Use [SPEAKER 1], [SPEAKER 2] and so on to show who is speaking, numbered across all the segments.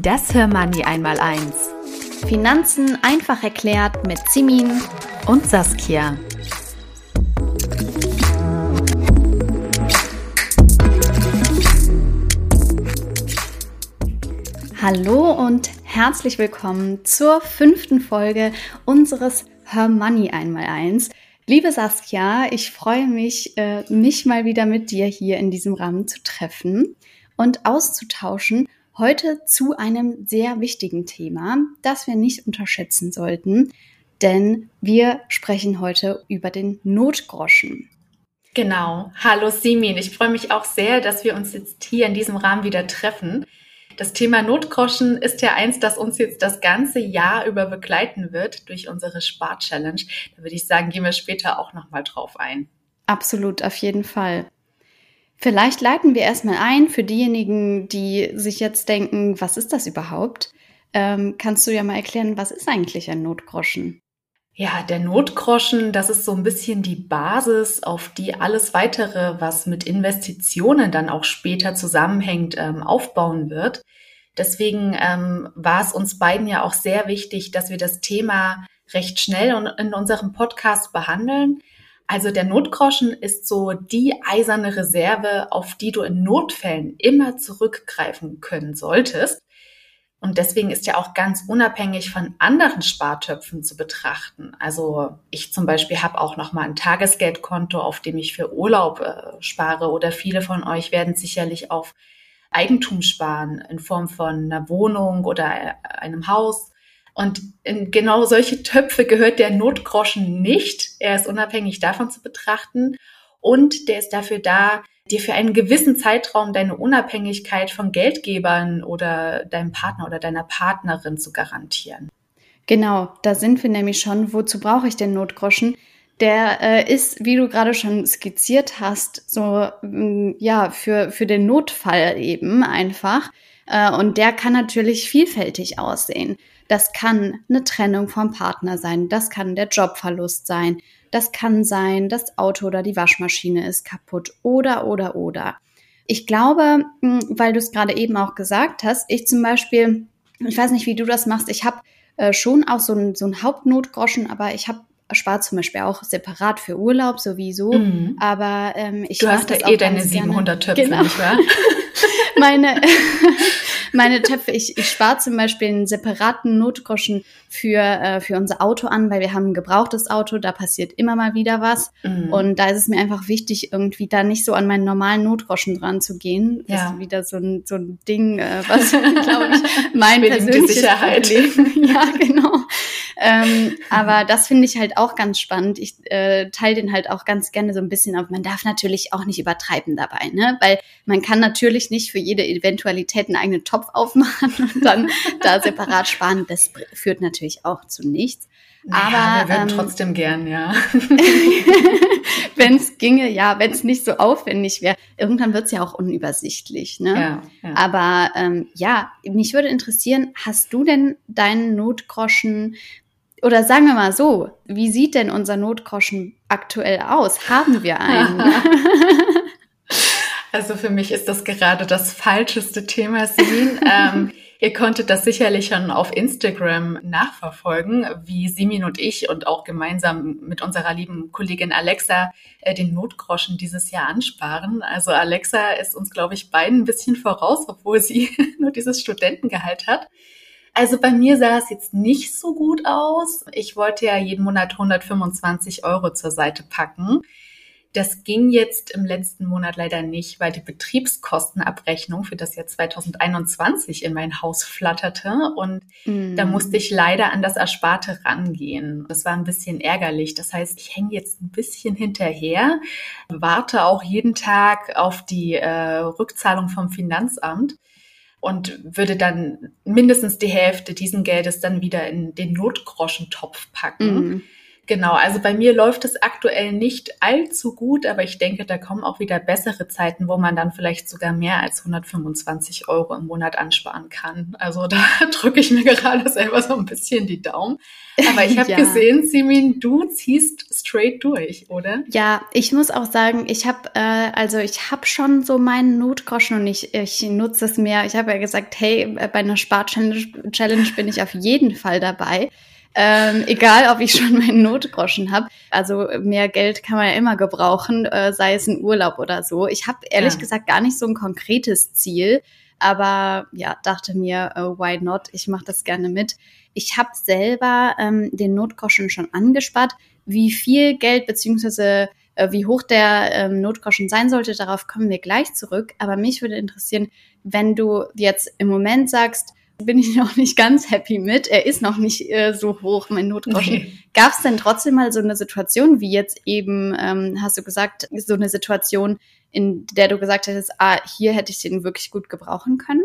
[SPEAKER 1] Das Hörmoney einmal eins. Finanzen einfach erklärt mit Simin und Saskia. Hallo und herzlich willkommen zur fünften Folge unseres Her Money einmal eins. Liebe Saskia, ich freue mich, äh, mich mal wieder mit dir hier in diesem Rahmen zu treffen und auszutauschen Heute zu einem sehr wichtigen Thema, das wir nicht unterschätzen sollten, denn wir sprechen heute über den Notgroschen.
[SPEAKER 2] Genau. Hallo Simin, ich freue mich auch sehr, dass wir uns jetzt hier in diesem Rahmen wieder treffen. Das Thema Notgroschen ist ja eins, das uns jetzt das ganze Jahr über begleiten wird durch unsere Spar-Challenge. Da würde ich sagen, gehen wir später auch nochmal drauf ein.
[SPEAKER 1] Absolut, auf jeden Fall. Vielleicht leiten wir erstmal ein für diejenigen, die sich jetzt denken, was ist das überhaupt? Ähm, kannst du ja mal erklären, was ist eigentlich ein Notgroschen?
[SPEAKER 2] Ja, der Notgroschen, das ist so ein bisschen die Basis, auf die alles weitere, was mit Investitionen dann auch später zusammenhängt, ähm, aufbauen wird. Deswegen ähm, war es uns beiden ja auch sehr wichtig, dass wir das Thema recht schnell in unserem Podcast behandeln, also der Notgroschen ist so die eiserne Reserve, auf die du in Notfällen immer zurückgreifen können solltest. Und deswegen ist ja auch ganz unabhängig von anderen Spartöpfen zu betrachten. Also ich zum Beispiel habe auch noch mal ein Tagesgeldkonto, auf dem ich für Urlaub äh, spare. Oder viele von euch werden sicherlich auf Eigentum sparen in Form von einer Wohnung oder äh, einem Haus. Und in genau solche Töpfe gehört der Notgroschen nicht. Er ist unabhängig davon zu betrachten. Und der ist dafür da, dir für einen gewissen Zeitraum deine Unabhängigkeit von Geldgebern oder deinem Partner oder deiner Partnerin zu garantieren.
[SPEAKER 1] Genau, da sind wir nämlich schon. Wozu brauche ich den Notgroschen? Der äh, ist, wie du gerade schon skizziert hast, so mm, ja für für den Notfall eben einfach. Äh, und der kann natürlich vielfältig aussehen. Das kann eine Trennung vom Partner sein, das kann der Jobverlust sein, das kann sein, das Auto oder die Waschmaschine ist kaputt oder oder oder. Ich glaube, hm, weil du es gerade eben auch gesagt hast, ich zum Beispiel, ich weiß nicht, wie du das machst, ich habe äh, schon auch so ein, so Hauptnotgroschen, aber ich habe spart zum Beispiel auch separat für Urlaub sowieso. Mhm. Aber ähm, ich
[SPEAKER 2] Du hast ja eh deine 700 Töpfe, genau. nicht wahr?
[SPEAKER 1] meine, meine Töpfe, ich, ich spare zum Beispiel einen separaten Notgroschen für, äh, für unser Auto an, weil wir haben ein gebrauchtes Auto, da passiert immer mal wieder was. Mhm. Und da ist es mir einfach wichtig, irgendwie da nicht so an meinen normalen Notgroschen dran zu gehen. Das ja. ist wieder so ein, so ein Ding, äh, was, glaube ich, mein persönliches Sicherheit. Problem. ja, genau. Ähm, aber das finde ich halt auch ganz spannend. Ich äh, teile den halt auch ganz gerne so ein bisschen auf. Man darf natürlich auch nicht übertreiben dabei, ne? Weil man kann natürlich nicht für jede Eventualität einen eigenen Topf aufmachen und dann da separat sparen. Das führt natürlich auch zu nichts.
[SPEAKER 2] Aber ja, wir würden ähm, trotzdem gern, ja.
[SPEAKER 1] wenn es ginge, ja, wenn es nicht so aufwendig wäre. Irgendwann wird es ja auch unübersichtlich, ne? Ja, ja. Aber ähm, ja, mich würde interessieren, hast du denn deinen Notgroschen oder sagen wir mal so, wie sieht denn unser Notgroschen aktuell aus? Haben wir einen?
[SPEAKER 2] Also für mich ist das gerade das falscheste Thema, Simin. ähm, ihr konntet das sicherlich schon auf Instagram nachverfolgen, wie Simin und ich und auch gemeinsam mit unserer lieben Kollegin Alexa äh, den Notgroschen dieses Jahr ansparen. Also Alexa ist uns, glaube ich, beiden ein bisschen voraus, obwohl sie nur dieses Studentengehalt hat. Also bei mir sah es jetzt nicht so gut aus. Ich wollte ja jeden Monat 125 Euro zur Seite packen. Das ging jetzt im letzten Monat leider nicht, weil die Betriebskostenabrechnung für das Jahr 2021 in mein Haus flatterte und mm. da musste ich leider an das Ersparte rangehen. Das war ein bisschen ärgerlich. Das heißt, ich hänge jetzt ein bisschen hinterher, warte auch jeden Tag auf die äh, Rückzahlung vom Finanzamt und würde dann mindestens die Hälfte diesen Geldes dann wieder in den Notgroschentopf packen. Mm. Genau, also bei mir läuft es aktuell nicht allzu gut, aber ich denke, da kommen auch wieder bessere Zeiten, wo man dann vielleicht sogar mehr als 125 Euro im Monat ansparen kann. Also da drücke ich mir gerade selber so ein bisschen die Daumen. Aber ich habe ja. gesehen, Simin, du ziehst straight durch, oder?
[SPEAKER 1] Ja, ich muss auch sagen, ich habe äh, also ich habe schon so meinen Notgroschen und ich, ich nutze es mehr. Ich habe ja gesagt, hey, bei einer Spar-Challenge bin ich auf jeden Fall dabei. Ähm, egal, ob ich schon meinen Notgroschen habe. Also mehr Geld kann man ja immer gebrauchen, äh, sei es ein Urlaub oder so. Ich habe ehrlich ja. gesagt gar nicht so ein konkretes Ziel, aber ja, dachte mir, uh, why not? Ich mache das gerne mit. Ich habe selber ähm, den Notgroschen schon angespart. Wie viel Geld beziehungsweise äh, wie hoch der ähm, Notgroschen sein sollte, darauf kommen wir gleich zurück. Aber mich würde interessieren, wenn du jetzt im Moment sagst, bin ich noch nicht ganz happy mit. Er ist noch nicht äh, so hoch, mein Notgroschen. Nee. Gab es denn trotzdem mal so eine Situation, wie jetzt eben, ähm, hast du gesagt, so eine Situation, in der du gesagt hättest, ah, hier hätte ich den wirklich gut gebrauchen können?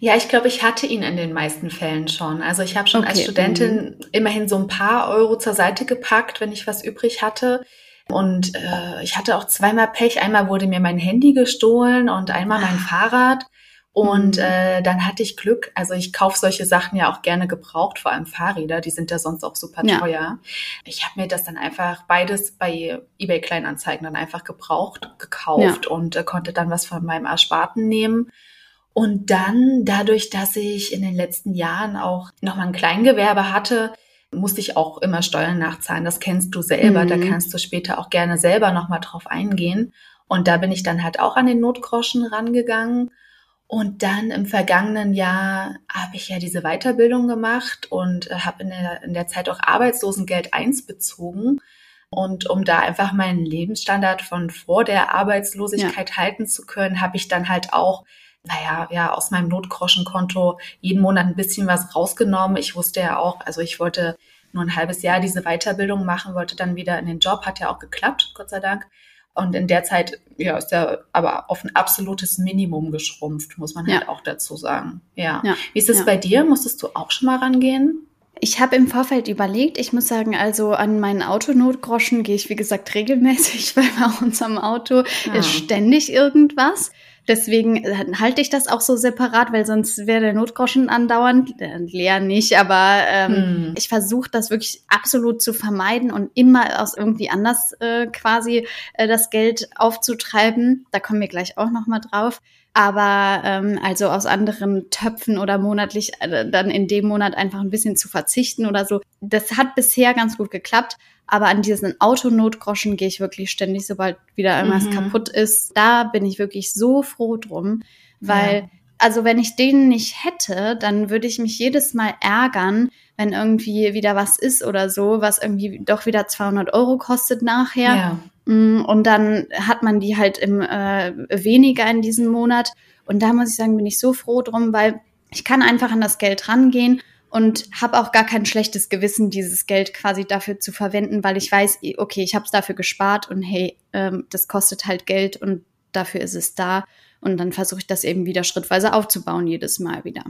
[SPEAKER 2] Ja, ich glaube, ich hatte ihn in den meisten Fällen schon. Also ich habe schon okay. als Studentin mhm. immerhin so ein paar Euro zur Seite gepackt, wenn ich was übrig hatte. Und äh, ich hatte auch zweimal Pech. Einmal wurde mir mein Handy gestohlen und einmal mein ah. Fahrrad. Und äh, dann hatte ich Glück. Also ich kaufe solche Sachen ja auch gerne gebraucht, vor allem Fahrräder, die sind ja sonst auch super teuer. Ja. Ich habe mir das dann einfach beides bei eBay Kleinanzeigen dann einfach gebraucht gekauft ja. und äh, konnte dann was von meinem Ersparten nehmen. Und dann, dadurch, dass ich in den letzten Jahren auch nochmal ein Kleingewerbe hatte, musste ich auch immer Steuern nachzahlen. Das kennst du selber. Mhm. Da kannst du später auch gerne selber nochmal drauf eingehen. Und da bin ich dann halt auch an den Notgroschen rangegangen und dann im vergangenen Jahr habe ich ja diese Weiterbildung gemacht und äh, habe in der, in der Zeit auch Arbeitslosengeld 1 bezogen. Und um da einfach meinen Lebensstandard von vor der Arbeitslosigkeit ja. halten zu können, habe ich dann halt auch, naja, ja, aus meinem Notgroschenkonto jeden Monat ein bisschen was rausgenommen. Ich wusste ja auch, also ich wollte nur ein halbes Jahr diese Weiterbildung machen, wollte dann wieder in den Job, hat ja auch geklappt, Gott sei Dank. Und in der Zeit ja, ist er aber auf ein absolutes Minimum geschrumpft, muss man halt ja. auch dazu sagen. Ja. ja. Wie ist es bei dir? Musstest du auch schon mal rangehen?
[SPEAKER 1] Ich habe im Vorfeld überlegt, ich muss sagen, also an meinen Autonotgroschen gehe ich, wie gesagt, regelmäßig, weil bei uns am Auto ist ständig irgendwas. Deswegen äh, halte ich das auch so separat, weil sonst wäre der Notgroschen andauernd äh, leer nicht. Aber ähm, hm. ich versuche das wirklich absolut zu vermeiden und immer aus irgendwie anders äh, quasi äh, das Geld aufzutreiben. Da kommen wir gleich auch noch mal drauf. Aber ähm, also aus anderen Töpfen oder monatlich äh, dann in dem Monat einfach ein bisschen zu verzichten oder so. Das hat bisher ganz gut geklappt. Aber an diesen Autonotgroschen gehe ich wirklich ständig, sobald wieder irgendwas mhm. kaputt ist. Da bin ich wirklich so froh drum, weil, ja. also wenn ich den nicht hätte, dann würde ich mich jedes Mal ärgern, wenn irgendwie wieder was ist oder so, was irgendwie doch wieder 200 Euro kostet nachher. Ja. Mm, und dann hat man die halt im äh, weniger in diesem Monat. Und da muss ich sagen, bin ich so froh drum, weil ich kann einfach an das Geld rangehen und habe auch gar kein schlechtes Gewissen, dieses Geld quasi dafür zu verwenden, weil ich weiß, okay, ich habe es dafür gespart und hey, ähm, das kostet halt Geld und dafür ist es da. Und dann versuche ich das eben wieder schrittweise aufzubauen, jedes Mal wieder.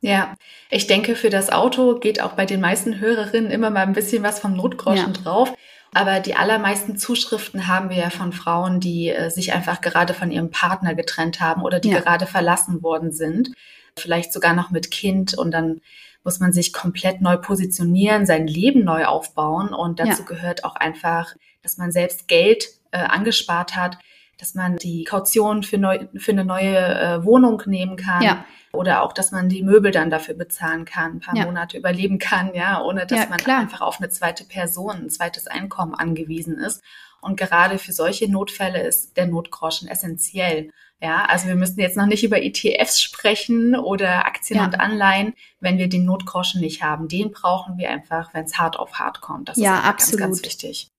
[SPEAKER 2] Ja, ich denke, für das Auto geht auch bei den meisten Hörerinnen immer mal ein bisschen was vom Notgroschen ja. drauf. Aber die allermeisten Zuschriften haben wir ja von Frauen, die äh, sich einfach gerade von ihrem Partner getrennt haben oder die ja. gerade verlassen worden sind. Vielleicht sogar noch mit Kind und dann muss man sich komplett neu positionieren, sein Leben neu aufbauen. Und dazu ja. gehört auch einfach, dass man selbst Geld äh, angespart hat, dass man die Kaution für, neu, für eine neue äh, Wohnung nehmen kann. Ja. Oder auch, dass man die Möbel dann dafür bezahlen kann, ein paar ja. Monate überleben kann, ja, ohne dass man klar. einfach auf eine zweite Person, ein zweites Einkommen angewiesen ist. Und gerade für solche Notfälle ist der Notgroschen essentiell. Ja, also wir müssen jetzt noch nicht über ETFs sprechen oder Aktien ja. und Anleihen, wenn wir den Notgroschen nicht haben. Den brauchen wir einfach, wenn es hart auf hart kommt.
[SPEAKER 1] Das ja, ist absolut. ganz, ganz wichtig.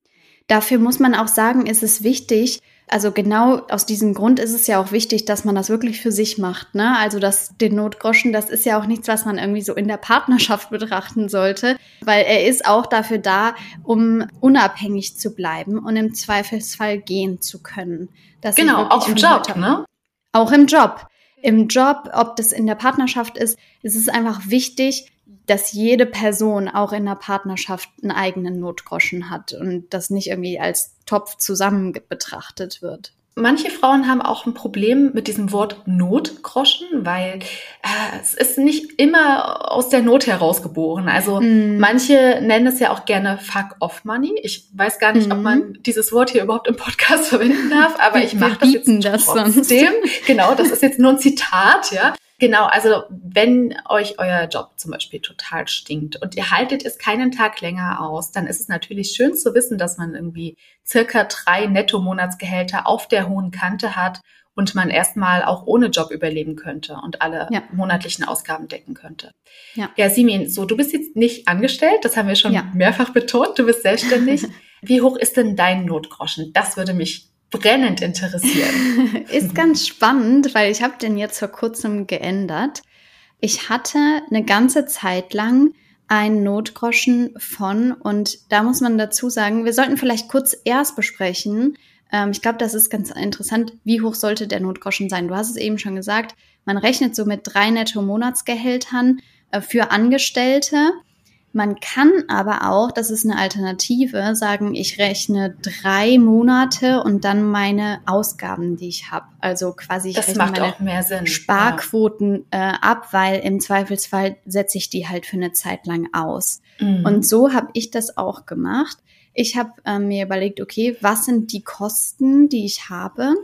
[SPEAKER 1] Dafür muss man auch sagen, ist es wichtig, also genau aus diesem Grund ist es ja auch wichtig, dass man das wirklich für sich macht. Ne? Also das, den Notgroschen, das ist ja auch nichts, was man irgendwie so in der Partnerschaft betrachten sollte, weil er ist auch dafür da, um unabhängig zu bleiben und im Zweifelsfall gehen zu können.
[SPEAKER 2] genau, auch im Job, ne?
[SPEAKER 1] Auch im Job. Im Job, ob das in der Partnerschaft ist, ist es einfach wichtig, dass jede Person auch in der Partnerschaft einen eigenen Notgroschen hat und das nicht irgendwie als Topf zusammen betrachtet wird.
[SPEAKER 2] Manche Frauen haben auch ein Problem mit diesem Wort Notgroschen, weil äh, es ist nicht immer aus der Not herausgeboren. Also mm. manche nennen es ja auch gerne Fuck-off-Money. Ich weiß gar nicht, mm. ob man mhm. dieses Wort hier überhaupt im Podcast verwenden darf, aber ich mache das jetzt
[SPEAKER 1] das trotzdem.
[SPEAKER 2] Sonst. Genau, das ist jetzt nur ein Zitat, ja. Genau, also wenn euch euer Job zum Beispiel total stinkt und ihr haltet es keinen Tag länger aus, dann ist es natürlich schön zu wissen, dass man irgendwie circa drei Netto-Monatsgehälter auf der hohen Kante hat und man erstmal auch ohne Job überleben könnte und alle ja. monatlichen Ausgaben decken könnte. Ja. ja, Simin, so du bist jetzt nicht angestellt, das haben wir schon ja. mehrfach betont, du bist selbstständig. Wie hoch ist denn dein Notgroschen? Das würde mich brennend interessieren.
[SPEAKER 1] Ist ganz spannend, weil ich habe den jetzt vor kurzem geändert. Ich hatte eine ganze Zeit lang einen Notgroschen von, und da muss man dazu sagen, wir sollten vielleicht kurz erst besprechen, ähm, ich glaube, das ist ganz interessant, wie hoch sollte der Notgroschen sein? Du hast es eben schon gesagt, man rechnet so mit drei Netto-Monatsgehältern äh, für Angestellte. Man kann aber auch, das ist eine Alternative, sagen, ich rechne drei Monate und dann meine Ausgaben, die ich habe. Also quasi ich
[SPEAKER 2] das
[SPEAKER 1] rechne
[SPEAKER 2] mehr Sinn.
[SPEAKER 1] Sparquoten ja. äh, ab, weil im Zweifelsfall setze ich die halt für eine Zeit lang aus. Mhm. Und so habe ich das auch gemacht. Ich habe äh, mir überlegt, okay, was sind die Kosten, die ich habe?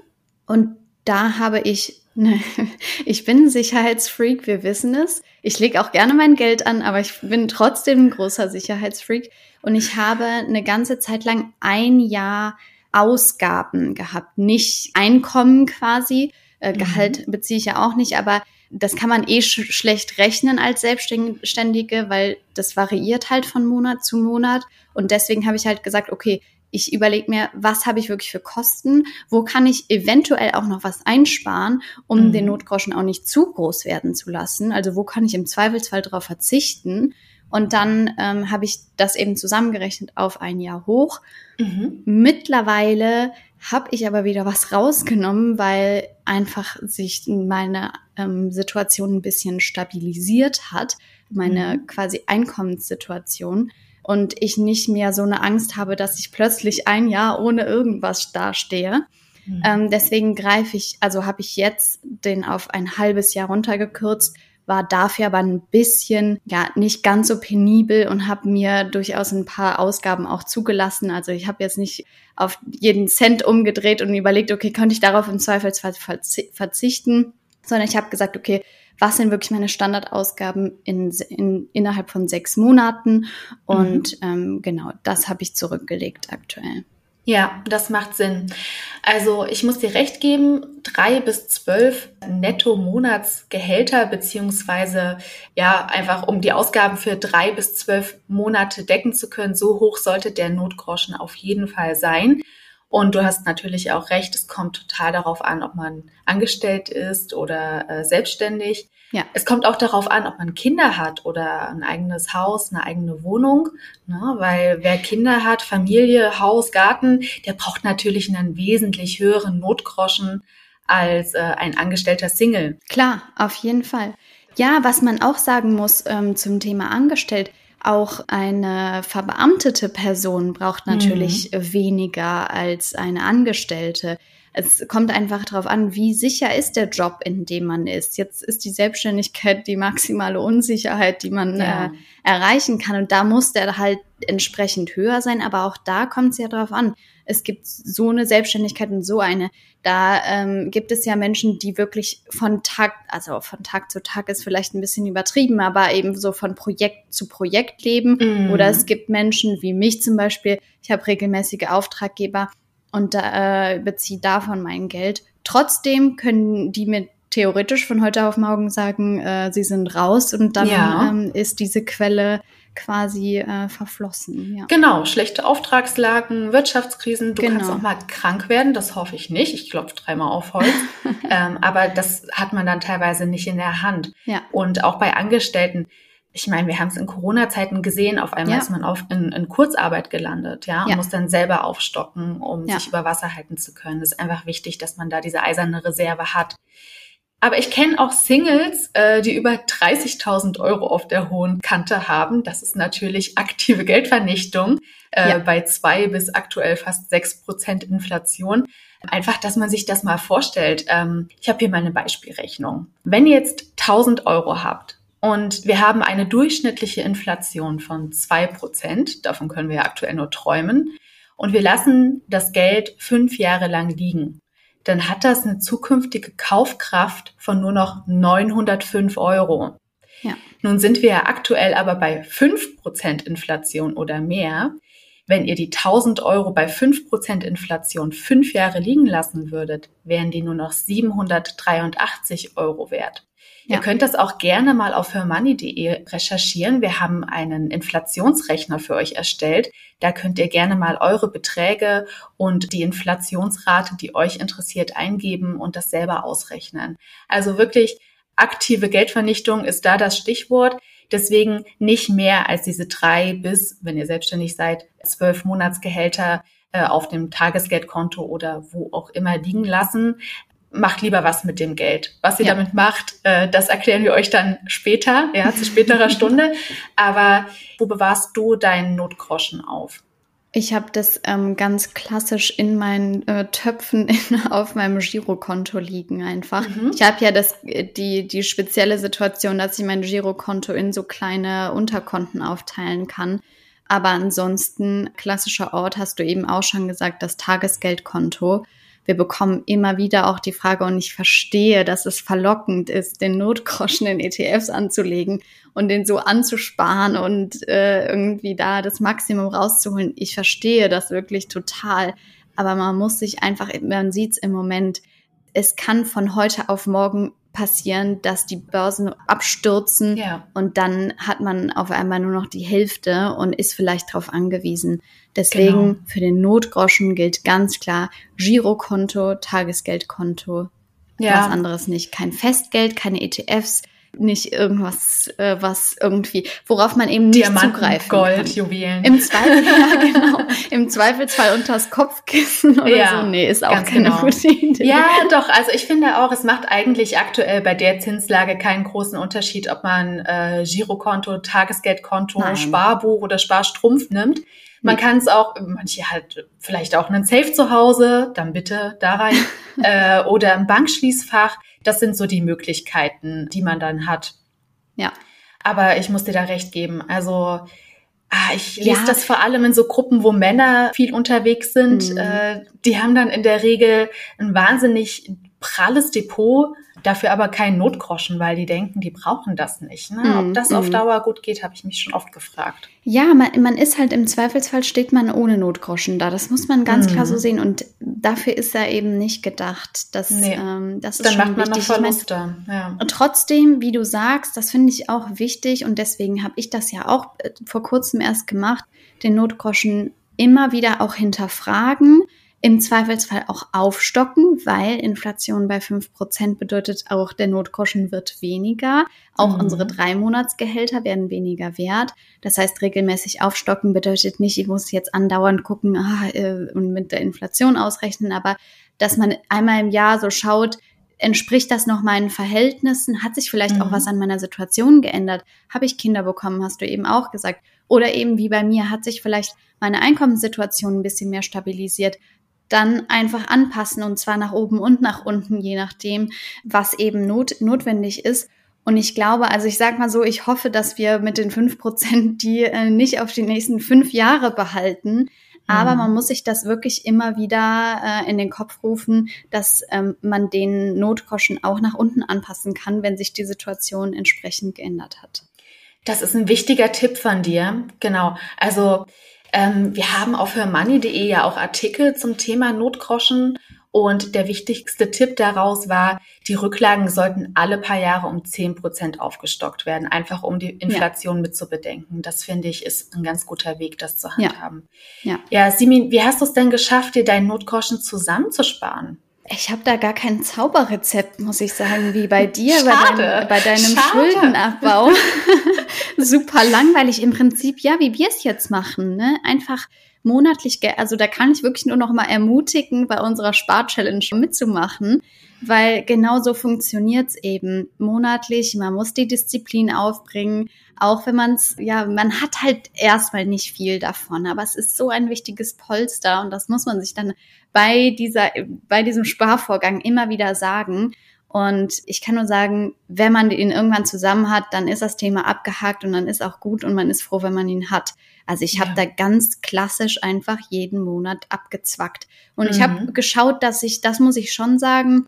[SPEAKER 1] Und da habe ich ich bin ein Sicherheitsfreak, wir wissen es. Ich lege auch gerne mein Geld an, aber ich bin trotzdem ein großer Sicherheitsfreak. Und ich habe eine ganze Zeit lang ein Jahr Ausgaben gehabt, nicht Einkommen quasi. Äh, mhm. Gehalt beziehe ich ja auch nicht, aber das kann man eh sch schlecht rechnen als Selbstständige, weil das variiert halt von Monat zu Monat. Und deswegen habe ich halt gesagt, okay, ich überlege mir, was habe ich wirklich für Kosten, wo kann ich eventuell auch noch was einsparen, um mhm. den Notgroschen auch nicht zu groß werden zu lassen. Also wo kann ich im Zweifelsfall darauf verzichten? Und dann ähm, habe ich das eben zusammengerechnet auf ein Jahr hoch. Mhm. Mittlerweile habe ich aber wieder was rausgenommen, weil einfach sich meine ähm, Situation ein bisschen stabilisiert hat, meine mhm. quasi Einkommenssituation und ich nicht mehr so eine Angst habe, dass ich plötzlich ein Jahr ohne irgendwas dastehe. Mhm. Ähm, deswegen greife ich, also habe ich jetzt den auf ein halbes Jahr runtergekürzt, war dafür aber ein bisschen, ja, nicht ganz so penibel und habe mir durchaus ein paar Ausgaben auch zugelassen. Also ich habe jetzt nicht auf jeden Cent umgedreht und überlegt, okay, könnte ich darauf im Zweifelsfall verzichten, sondern ich habe gesagt, okay, was sind wirklich meine Standardausgaben in, in, innerhalb von sechs Monaten. Und mhm. ähm, genau, das habe ich zurückgelegt aktuell.
[SPEAKER 2] Ja, das macht Sinn. Also ich muss dir recht geben, drei bis zwölf Netto-Monatsgehälter, beziehungsweise ja, einfach um die Ausgaben für drei bis zwölf Monate decken zu können, so hoch sollte der Notgroschen auf jeden Fall sein. Und du hast natürlich auch recht, es kommt total darauf an, ob man angestellt ist oder äh, selbstständig. Ja. Es kommt auch darauf an, ob man Kinder hat oder ein eigenes Haus, eine eigene Wohnung. Ne? Weil wer Kinder hat, Familie, Haus, Garten, der braucht natürlich einen wesentlich höheren Notgroschen als äh, ein angestellter Single.
[SPEAKER 1] Klar, auf jeden Fall. Ja, was man auch sagen muss ähm, zum Thema angestellt, auch eine verbeamtete Person braucht natürlich mhm. weniger als eine Angestellte. Es kommt einfach darauf an, wie sicher ist der Job, in dem man ist. Jetzt ist die Selbstständigkeit die maximale Unsicherheit, die man ja. äh, erreichen kann. Und da muss der halt entsprechend höher sein. Aber auch da kommt es ja darauf an. Es gibt so eine Selbstständigkeit und so eine. Da ähm, gibt es ja Menschen, die wirklich von Tag, also von Tag zu Tag ist vielleicht ein bisschen übertrieben, aber eben so von Projekt zu Projekt leben. Mm. Oder es gibt Menschen wie mich zum Beispiel. Ich habe regelmäßige Auftraggeber und äh, beziehe davon mein Geld. Trotzdem können die mir theoretisch von heute auf morgen sagen, äh, sie sind raus und dann ja. ähm, ist diese Quelle quasi äh, verflossen. Ja.
[SPEAKER 2] Genau, schlechte Auftragslagen, Wirtschaftskrisen. Du genau. kannst auch mal krank werden, das hoffe ich nicht. Ich klopfe dreimal auf Holz. ähm, aber das hat man dann teilweise nicht in der Hand. Ja. Und auch bei Angestellten, ich meine, wir haben es in Corona-Zeiten gesehen, auf einmal ja. ist man auf, in, in, Kurzarbeit gelandet, ja, und ja. muss dann selber aufstocken, um sich über Wasser halten zu können. Es ist einfach wichtig, dass man da diese eiserne Reserve hat. Aber ich kenne auch Singles, äh, die über 30.000 Euro auf der hohen Kante haben. Das ist natürlich aktive Geldvernichtung äh, ja. bei zwei bis aktuell fast sechs Prozent Inflation. Einfach, dass man sich das mal vorstellt. Ähm, ich habe hier mal eine Beispielrechnung. Wenn ihr jetzt 1000 Euro habt und wir haben eine durchschnittliche Inflation von zwei Prozent, davon können wir ja aktuell nur träumen, und wir lassen das Geld fünf Jahre lang liegen, dann hat das eine zukünftige Kaufkraft von nur noch 905 Euro. Ja. Nun sind wir ja aktuell aber bei 5% Inflation oder mehr. Wenn ihr die 1000 Euro bei 5% Inflation fünf Jahre liegen lassen würdet, wären die nur noch 783 Euro wert. Ja. Ihr könnt das auch gerne mal auf hermoney.de recherchieren. Wir haben einen Inflationsrechner für euch erstellt. Da könnt ihr gerne mal eure Beträge und die Inflationsrate, die euch interessiert, eingeben und das selber ausrechnen. Also wirklich aktive Geldvernichtung ist da das Stichwort. Deswegen nicht mehr als diese drei bis, wenn ihr selbstständig seid, zwölf Monatsgehälter äh, auf dem Tagesgeldkonto oder wo auch immer liegen lassen macht lieber was mit dem Geld. Was ihr ja. damit macht, äh, das erklären wir euch dann später, ja, zu späterer Stunde. Aber wo bewahrst du deinen Notgroschen auf?
[SPEAKER 1] Ich habe das ähm, ganz klassisch in meinen äh, Töpfen in, auf meinem Girokonto liegen einfach. Mhm. Ich habe ja das, die, die spezielle Situation, dass ich mein Girokonto in so kleine Unterkonten aufteilen kann. Aber ansonsten, klassischer Ort, hast du eben auch schon gesagt, das Tagesgeldkonto wir bekommen immer wieder auch die Frage, und ich verstehe, dass es verlockend ist, den Notgroschen in ETFs anzulegen und den so anzusparen und äh, irgendwie da das Maximum rauszuholen. Ich verstehe das wirklich total. Aber man muss sich einfach, man sieht es im Moment, es kann von heute auf morgen passieren, dass die Börsen abstürzen ja. und dann hat man auf einmal nur noch die Hälfte und ist vielleicht darauf angewiesen. Deswegen genau. für den Notgroschen gilt ganz klar Girokonto, Tagesgeldkonto, ja. was anderes nicht. Kein Festgeld, keine ETFs, nicht irgendwas, äh, was irgendwie, worauf man eben nicht Diamanten, zugreifen
[SPEAKER 2] Gold,
[SPEAKER 1] kann.
[SPEAKER 2] Juwelen.
[SPEAKER 1] Im Zweifel, ja, genau. Im Zweifelsfall unters Kopfkissen oder ja, so. Nee, ist auch keine genau. gute Idee.
[SPEAKER 2] Ja, doch. Also ich finde auch, es macht eigentlich aktuell bei der Zinslage keinen großen Unterschied, ob man äh, Girokonto, Tagesgeldkonto, Nein. Sparbuch oder Sparstrumpf nimmt. Man kann es auch, manche halt vielleicht auch einen Safe zu Hause, dann bitte da rein, äh, oder ein Bankschließfach. Das sind so die Möglichkeiten, die man dann hat. Ja. Aber ich muss dir da recht geben. Also ah, ich lese ja. das vor allem in so Gruppen, wo Männer viel unterwegs sind. Mhm. Äh, die haben dann in der Regel ein wahnsinnig pralles Depot dafür aber keinen Notgroschen, weil die denken, die brauchen das nicht. Ne? Ob das mm. auf Dauer gut geht, habe ich mich schon oft gefragt.
[SPEAKER 1] Ja, man, man ist halt im Zweifelsfall steht man ohne Notgroschen da. Das muss man ganz mm. klar so sehen. Und dafür ist er eben nicht gedacht. Das, nee. ähm, das ist Dann macht man wichtig. Noch Verluste. Ich mein, ja. Und trotzdem, wie du sagst, das finde ich auch wichtig und deswegen habe ich das ja auch äh, vor kurzem erst gemacht, den Notgroschen immer wieder auch hinterfragen im Zweifelsfall auch aufstocken, weil Inflation bei fünf Prozent bedeutet auch, der Notgroschen wird weniger. Auch mhm. unsere drei Monatsgehälter werden weniger wert. Das heißt, regelmäßig aufstocken bedeutet nicht, ich muss jetzt andauernd gucken ah, äh, und mit der Inflation ausrechnen, aber dass man einmal im Jahr so schaut, entspricht das noch meinen Verhältnissen? Hat sich vielleicht mhm. auch was an meiner Situation geändert? Habe ich Kinder bekommen, hast du eben auch gesagt. Oder eben wie bei mir, hat sich vielleicht meine Einkommenssituation ein bisschen mehr stabilisiert? Dann einfach anpassen und zwar nach oben und nach unten, je nachdem, was eben not notwendig ist. Und ich glaube, also ich sag mal so, ich hoffe, dass wir mit den fünf Prozent die äh, nicht auf die nächsten fünf Jahre behalten. Aber mhm. man muss sich das wirklich immer wieder äh, in den Kopf rufen, dass ähm, man den Notgroschen auch nach unten anpassen kann, wenn sich die Situation entsprechend geändert hat.
[SPEAKER 2] Das ist ein wichtiger Tipp von dir. Genau. Also ähm, wir haben auf hermoney.de ja auch Artikel zum Thema Notgroschen Und der wichtigste Tipp daraus war, die Rücklagen sollten alle paar Jahre um zehn Prozent aufgestockt werden, einfach um die Inflation ja. mitzubedenken. Das finde ich ist ein ganz guter Weg, das zu handhaben. Ja, ja. ja Simin, wie hast du es denn geschafft, dir deinen Notgroschen zusammenzusparen?
[SPEAKER 1] Ich habe da gar kein Zauberrezept, muss ich sagen, wie bei dir, bei, dein, bei, deinem Schade. Schuldenabbau. Super langweilig. Im Prinzip, ja, wie wir es jetzt machen. Ne? Einfach monatlich, also da kann ich wirklich nur noch mal ermutigen, bei unserer Spar-Challenge mitzumachen, weil genau so funktioniert es eben. Monatlich, man muss die Disziplin aufbringen, auch wenn man es, ja, man hat halt erstmal nicht viel davon, aber es ist so ein wichtiges Polster und das muss man sich dann bei dieser, bei diesem Sparvorgang immer wieder sagen. Und ich kann nur sagen, wenn man ihn irgendwann zusammen hat, dann ist das Thema abgehakt und dann ist auch gut und man ist froh, wenn man ihn hat. Also ich habe da ganz klassisch einfach jeden Monat abgezwackt. Und mhm. ich habe geschaut, dass ich, das muss ich schon sagen,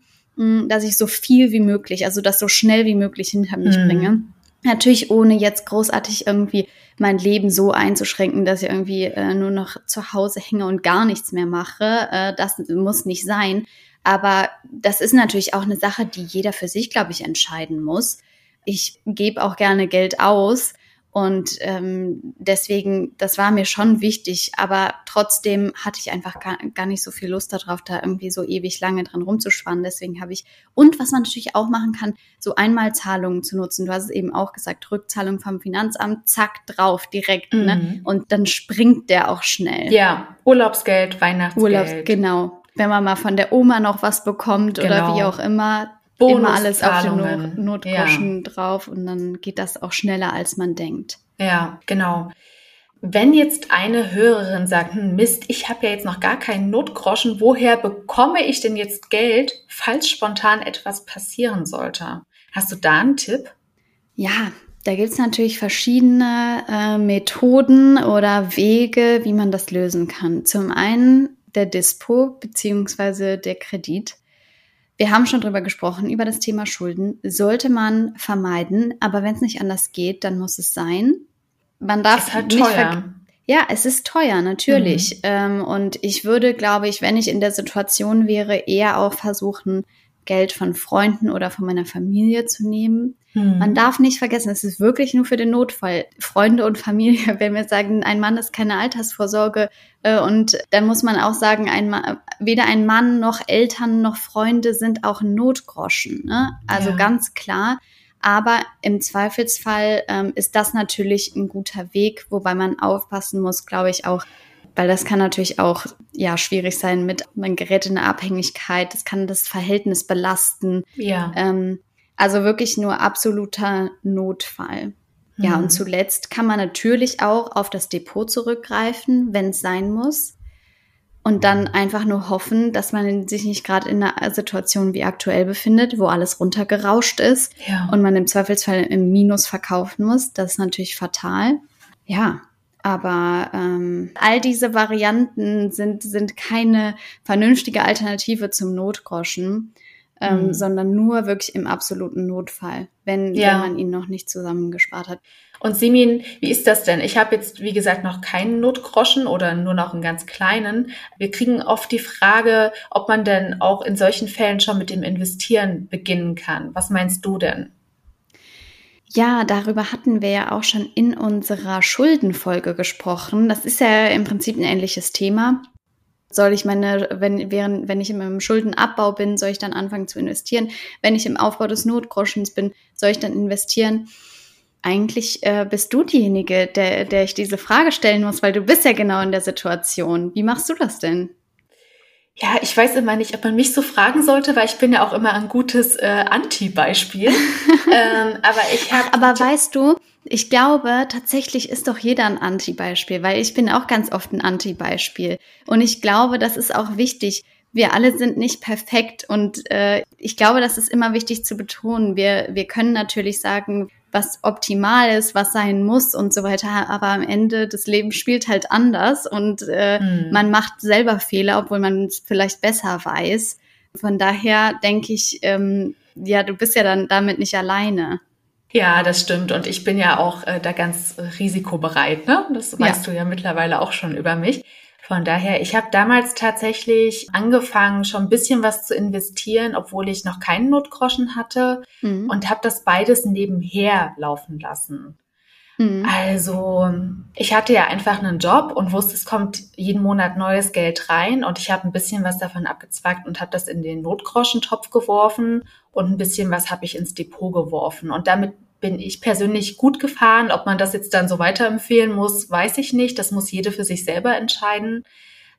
[SPEAKER 1] dass ich so viel wie möglich, also das so schnell wie möglich hinter mich mhm. bringe. Natürlich ohne jetzt großartig irgendwie mein Leben so einzuschränken, dass ich irgendwie äh, nur noch zu Hause hänge und gar nichts mehr mache. Äh, das muss nicht sein. Aber das ist natürlich auch eine Sache, die jeder für sich, glaube ich, entscheiden muss. Ich gebe auch gerne Geld aus, und ähm, deswegen, das war mir schon wichtig, aber trotzdem hatte ich einfach gar, gar nicht so viel Lust darauf, da irgendwie so ewig lange dran rumzuspannen. Deswegen habe ich, und was man natürlich auch machen kann, so Einmalzahlungen zu nutzen. Du hast es eben auch gesagt, Rückzahlung vom Finanzamt, zack, drauf, direkt, ne? mhm. ne? Und dann springt der auch schnell.
[SPEAKER 2] Ja, Urlaubsgeld, Weihnachtsgeld. Urlaubs,
[SPEAKER 1] genau. Wenn man mal von der Oma noch was bekommt genau. oder wie auch immer, immer alles auf den Not Notgroschen ja. drauf und dann geht das auch schneller, als man denkt.
[SPEAKER 2] Ja, genau. Wenn jetzt eine Hörerin sagt, hm, Mist, ich habe ja jetzt noch gar keinen Notgroschen, woher bekomme ich denn jetzt Geld, falls spontan etwas passieren sollte? Hast du da einen Tipp?
[SPEAKER 1] Ja, da gibt es natürlich verschiedene äh, Methoden oder Wege, wie man das lösen kann. Zum einen der Dispo beziehungsweise der Kredit. Wir haben schon drüber gesprochen, über das Thema Schulden. Sollte man vermeiden, aber wenn es nicht anders geht, dann muss es sein. Man darf ist halt nicht teuer. Ja, es ist teuer, natürlich. Mhm. Ähm, und ich würde, glaube ich, wenn ich in der Situation wäre, eher auch versuchen, Geld von Freunden oder von meiner Familie zu nehmen. Mhm. Man darf nicht vergessen, es ist wirklich nur für den Notfall. Freunde und Familie, wenn wir sagen, ein Mann ist keine Altersvorsorge äh, und dann muss man auch sagen, ein Mann, weder ein Mann noch Eltern noch Freunde sind auch Notgroschen. Ne? Also ja. ganz klar. Aber im Zweifelsfall ähm, ist das natürlich ein guter Weg, wobei man aufpassen muss, glaube ich, auch, weil das kann natürlich auch ja schwierig sein mit man gerät in eine Abhängigkeit, das kann das Verhältnis belasten. Ja. Ähm, also wirklich nur absoluter Notfall. Mhm. Ja, und mhm. zuletzt kann man natürlich auch auf das Depot zurückgreifen, wenn es sein muss. Und dann einfach nur hoffen, dass man sich nicht gerade in einer Situation wie aktuell befindet, wo alles runtergerauscht ist ja. und man im Zweifelsfall im Minus verkaufen muss. Das ist natürlich fatal. Ja, aber ähm, all diese Varianten sind, sind keine vernünftige Alternative zum Notgroschen, ähm, mhm. sondern nur wirklich im absoluten Notfall, wenn, ja. wenn man ihn noch nicht zusammengespart hat.
[SPEAKER 2] Und Simin, wie ist das denn? Ich habe jetzt, wie gesagt, noch keinen Notgroschen oder nur noch einen ganz kleinen. Wir kriegen oft die Frage, ob man denn auch in solchen Fällen schon mit dem Investieren beginnen kann. Was meinst du denn?
[SPEAKER 1] Ja, darüber hatten wir ja auch schon in unserer Schuldenfolge gesprochen. Das ist ja im Prinzip ein ähnliches Thema. Soll ich meine, wenn, während, wenn ich meinem Schuldenabbau bin, soll ich dann anfangen zu investieren? Wenn ich im Aufbau des Notgroschens bin, soll ich dann investieren? Eigentlich äh, bist du diejenige, der, der ich diese Frage stellen muss, weil du bist ja genau in der Situation. Wie machst du das denn?
[SPEAKER 2] Ja, ich weiß immer nicht, ob man mich so fragen sollte, weil ich bin ja auch immer ein gutes äh, Anti-Beispiel. ähm, aber ich habe.
[SPEAKER 1] Aber weißt du, ich glaube, tatsächlich ist doch jeder ein Anti-Beispiel, weil ich bin auch ganz oft ein Anti-Beispiel. Und ich glaube, das ist auch wichtig. Wir alle sind nicht perfekt und äh, ich glaube, das ist immer wichtig zu betonen. Wir, wir können natürlich sagen, was optimal ist, was sein muss und so weiter. Aber am Ende das Leben spielt halt anders und äh, hm. man macht selber Fehler, obwohl man es vielleicht besser weiß. Von daher denke ich, ähm, ja, du bist ja dann damit nicht alleine.
[SPEAKER 2] Ja, das stimmt. Und ich bin ja auch äh, da ganz risikobereit. Ne? Das weißt ja. du ja mittlerweile auch schon über mich. Von daher, ich habe damals tatsächlich angefangen, schon ein bisschen was zu investieren, obwohl ich noch keinen Notgroschen hatte mhm. und habe das beides nebenher laufen lassen. Mhm. Also ich hatte ja einfach einen Job und wusste, es kommt jeden Monat neues Geld rein und ich habe ein bisschen was davon abgezwackt und habe das in den Notgroschentopf geworfen und ein bisschen was habe ich ins Depot geworfen. Und damit bin ich persönlich gut gefahren. Ob man das jetzt dann so weiterempfehlen muss, weiß ich nicht. Das muss jede für sich selber entscheiden.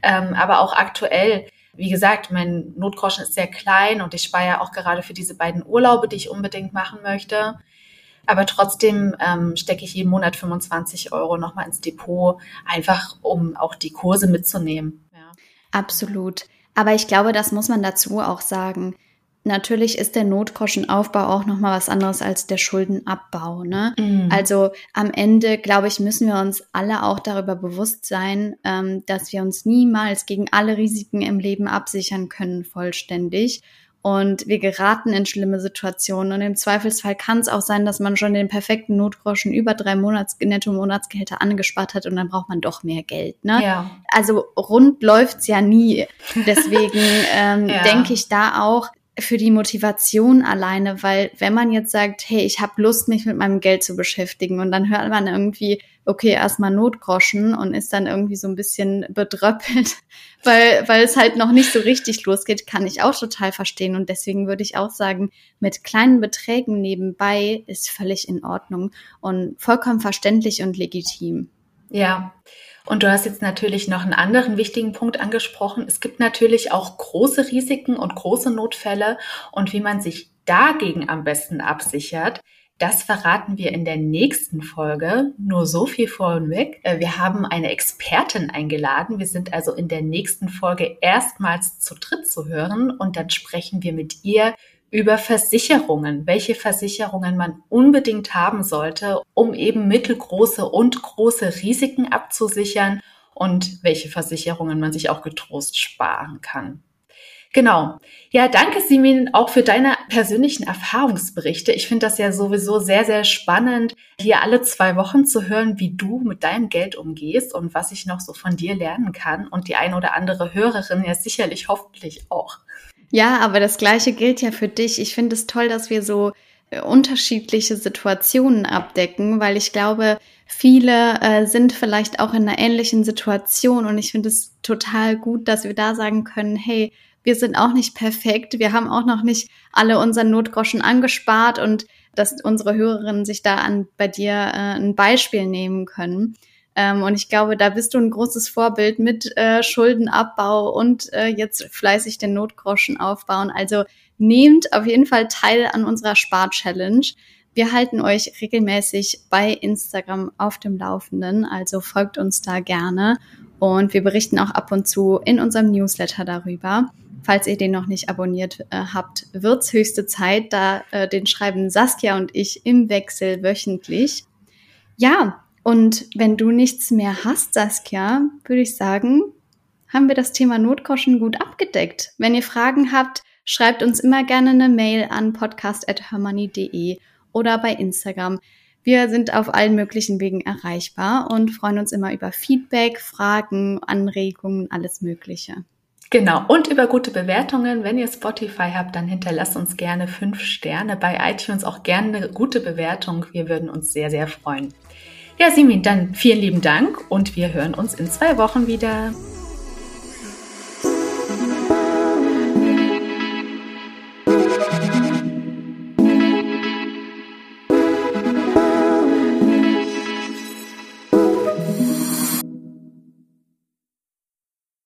[SPEAKER 2] Ähm, aber auch aktuell, wie gesagt, mein Notgroschen ist sehr klein und ich spare ja auch gerade für diese beiden Urlaube, die ich unbedingt machen möchte. Aber trotzdem ähm, stecke ich jeden Monat 25 Euro nochmal ins Depot, einfach um auch die Kurse mitzunehmen. Ja.
[SPEAKER 1] Absolut. Aber ich glaube, das muss man dazu auch sagen. Natürlich ist der Notgroschenaufbau auch noch mal was anderes als der Schuldenabbau. Ne? Mhm. Also am Ende, glaube ich, müssen wir uns alle auch darüber bewusst sein, ähm, dass wir uns niemals gegen alle Risiken im Leben absichern können vollständig. Und wir geraten in schlimme Situationen. Und im Zweifelsfall kann es auch sein, dass man schon den perfekten Notgroschen über drei Monats Netto-Monatsgehälter angespart hat und dann braucht man doch mehr Geld. Ne? Ja. Also rund läuft's ja nie. Deswegen ähm, ja. denke ich da auch, für die Motivation alleine, weil wenn man jetzt sagt, hey, ich habe Lust, mich mit meinem Geld zu beschäftigen und dann hört man irgendwie, okay, erstmal Notgroschen und ist dann irgendwie so ein bisschen bedröppelt, weil, weil es halt noch nicht so richtig losgeht, kann ich auch total verstehen. Und deswegen würde ich auch sagen, mit kleinen Beträgen nebenbei ist völlig in Ordnung und vollkommen verständlich und legitim.
[SPEAKER 2] Ja. Und du hast jetzt natürlich noch einen anderen wichtigen Punkt angesprochen. Es gibt natürlich auch große Risiken und große Notfälle und wie man sich dagegen am besten absichert. Das verraten wir in der nächsten Folge. Nur so viel vorweg. Äh, wir haben eine Expertin eingeladen. Wir sind also in der nächsten Folge erstmals zu dritt zu hören und dann sprechen wir mit ihr über Versicherungen, welche Versicherungen man unbedingt haben sollte, um eben mittelgroße und große Risiken abzusichern und welche Versicherungen man sich auch getrost sparen kann. Genau. Ja, danke Simin auch für deine persönlichen Erfahrungsberichte. Ich finde das ja sowieso sehr, sehr spannend, hier alle zwei Wochen zu hören, wie du mit deinem Geld umgehst und was ich noch so von dir lernen kann und die ein oder andere Hörerin ja sicherlich hoffentlich auch.
[SPEAKER 1] Ja, aber das Gleiche gilt ja für dich. Ich finde es toll, dass wir so äh, unterschiedliche Situationen abdecken, weil ich glaube, viele äh, sind vielleicht auch in einer ähnlichen Situation und ich finde es total gut, dass wir da sagen können, hey, wir sind auch nicht perfekt, wir haben auch noch nicht alle unseren Notgroschen angespart und dass unsere Hörerinnen sich da an bei dir äh, ein Beispiel nehmen können. Ähm, und ich glaube, da bist du ein großes Vorbild mit äh, Schuldenabbau und äh, jetzt fleißig den Notgroschen aufbauen. Also nehmt auf jeden Fall teil an unserer Spar-Challenge. Wir halten euch regelmäßig bei Instagram auf dem Laufenden, also folgt uns da gerne. Und wir berichten auch ab und zu in unserem Newsletter darüber. Falls ihr den noch nicht abonniert äh, habt, wird's höchste Zeit. Da äh, den schreiben Saskia und ich im Wechsel wöchentlich. Ja, und wenn du nichts mehr hast, Saskia, würde ich sagen, haben wir das Thema Notgroschen gut abgedeckt. Wenn ihr Fragen habt, schreibt uns immer gerne eine Mail an podcast.hermoney.de oder bei Instagram. Wir sind auf allen möglichen Wegen erreichbar und freuen uns immer über Feedback, Fragen, Anregungen, alles Mögliche.
[SPEAKER 2] Genau, und über gute Bewertungen. Wenn ihr Spotify habt, dann hinterlasst uns gerne fünf Sterne. Bei iTunes auch gerne eine gute Bewertung. Wir würden uns sehr, sehr freuen. Ja, Simin, dann vielen lieben Dank und wir hören uns in zwei Wochen wieder.